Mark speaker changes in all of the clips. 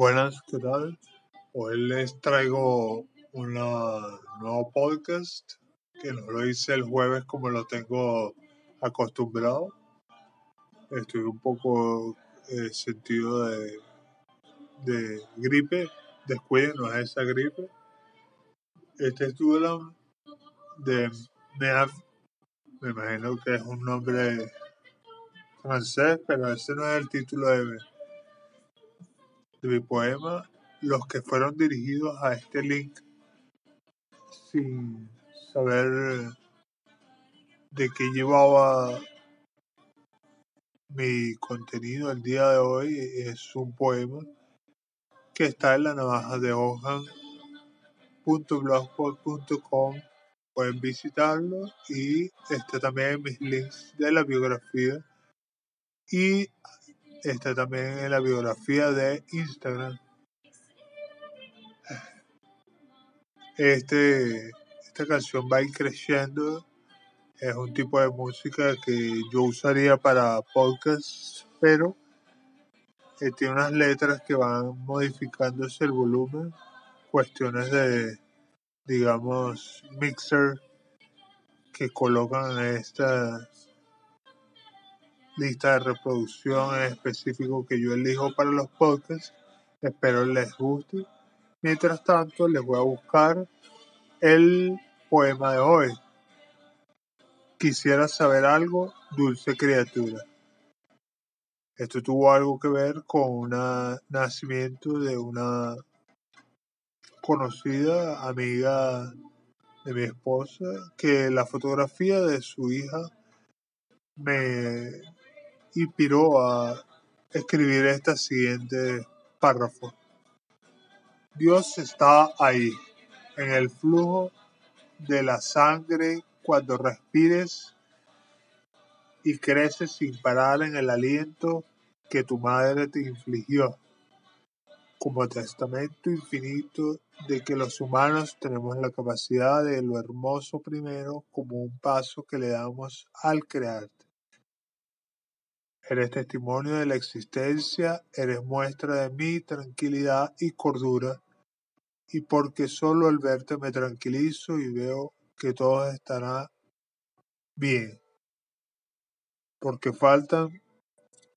Speaker 1: Buenas, ¿qué tal? Hoy les traigo un nuevo podcast que no lo hice el jueves como lo tengo acostumbrado. Estoy un poco eh, sentido de, de gripe, descuiden, no es esa gripe. Este es de Meav, me imagino que es un nombre francés, pero ese no es el título de, de mi poema, los que fueron dirigidos a este link sin saber de qué llevaba mi contenido el día de hoy es un poema que está en la navaja de hojan.blogspot.com pueden visitarlo y está también en mis links de la biografía. Y está también en la biografía de Instagram. Este, esta canción va a ir creciendo. Es un tipo de música que yo usaría para podcasts, pero eh, tiene unas letras que van modificándose el volumen, cuestiones de, digamos, mixer que colocan esta lista de reproducción en específico que yo elijo para los podcasts. Espero les guste. Mientras tanto, les voy a buscar el poema de hoy. Quisiera saber algo, dulce criatura. Esto tuvo algo que ver con un nacimiento de una conocida amiga de mi esposa que la fotografía de su hija me inspiró a escribir este siguiente párrafo. Dios está ahí, en el flujo de la sangre cuando respires y creces sin parar en el aliento que tu madre te infligió, como testamento infinito de que los humanos tenemos la capacidad de lo hermoso primero como un paso que le damos al crearte. Eres testimonio de la existencia, eres muestra de mi tranquilidad y cordura, y porque solo al verte me tranquilizo y veo que todo estará bien, porque faltan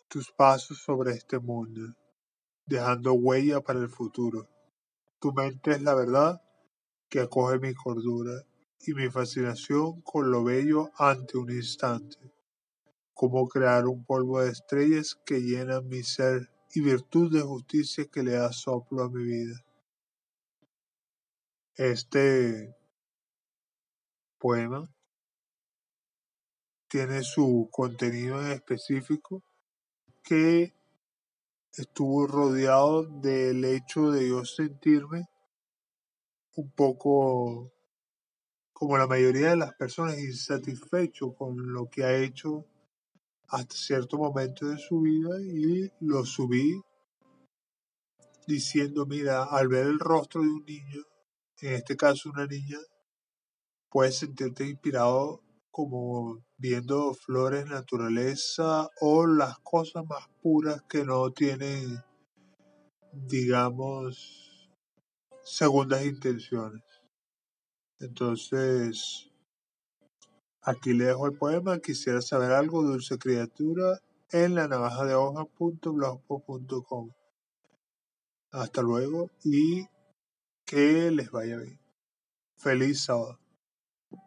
Speaker 1: tus pasos sobre este mundo, dejando huella para el futuro. Tu mente es la verdad que acoge mi cordura y mi fascinación con lo bello ante un instante cómo crear un polvo de estrellas que llena mi ser y virtud de justicia que le da soplo a mi vida. Este poema tiene su contenido en específico que estuvo rodeado del hecho de yo sentirme un poco como la mayoría de las personas insatisfecho con lo que ha hecho hasta cierto momento de su vida y lo subí diciendo, mira, al ver el rostro de un niño, en este caso una niña, puedes sentirte inspirado como viendo flores, naturaleza o las cosas más puras que no tienen, digamos, segundas intenciones. Entonces, Aquí le dejo el poema. Quisiera saber algo, dulce criatura, en la navaja de hoja.blogspot.com. Hasta luego y que les vaya bien. Feliz sábado.